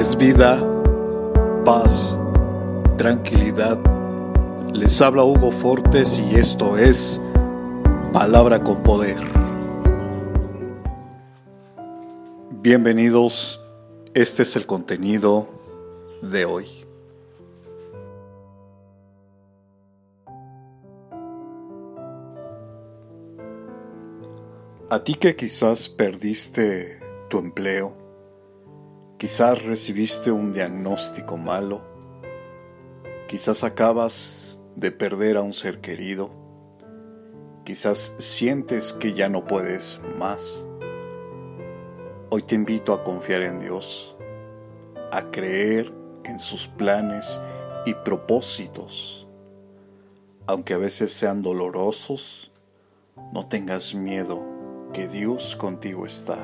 es vida, paz, tranquilidad. Les habla Hugo Fortes y esto es Palabra con Poder. Bienvenidos, este es el contenido de hoy. A ti que quizás perdiste tu empleo, quizás recibiste un diagnóstico malo, quizás acabas de perder a un ser querido, quizás sientes que ya no puedes más. Hoy te invito a confiar en Dios, a creer en sus planes y propósitos. Aunque a veces sean dolorosos, no tengas miedo que Dios contigo está.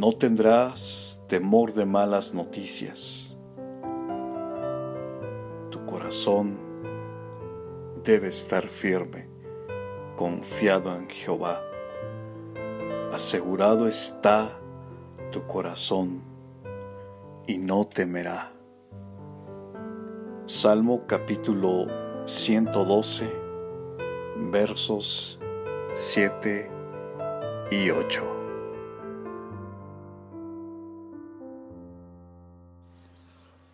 No tendrás temor de malas noticias. Tu corazón debe estar firme, confiado en Jehová. Asegurado está tu corazón y no temerá. Salmo capítulo 112, versos 7 y 8.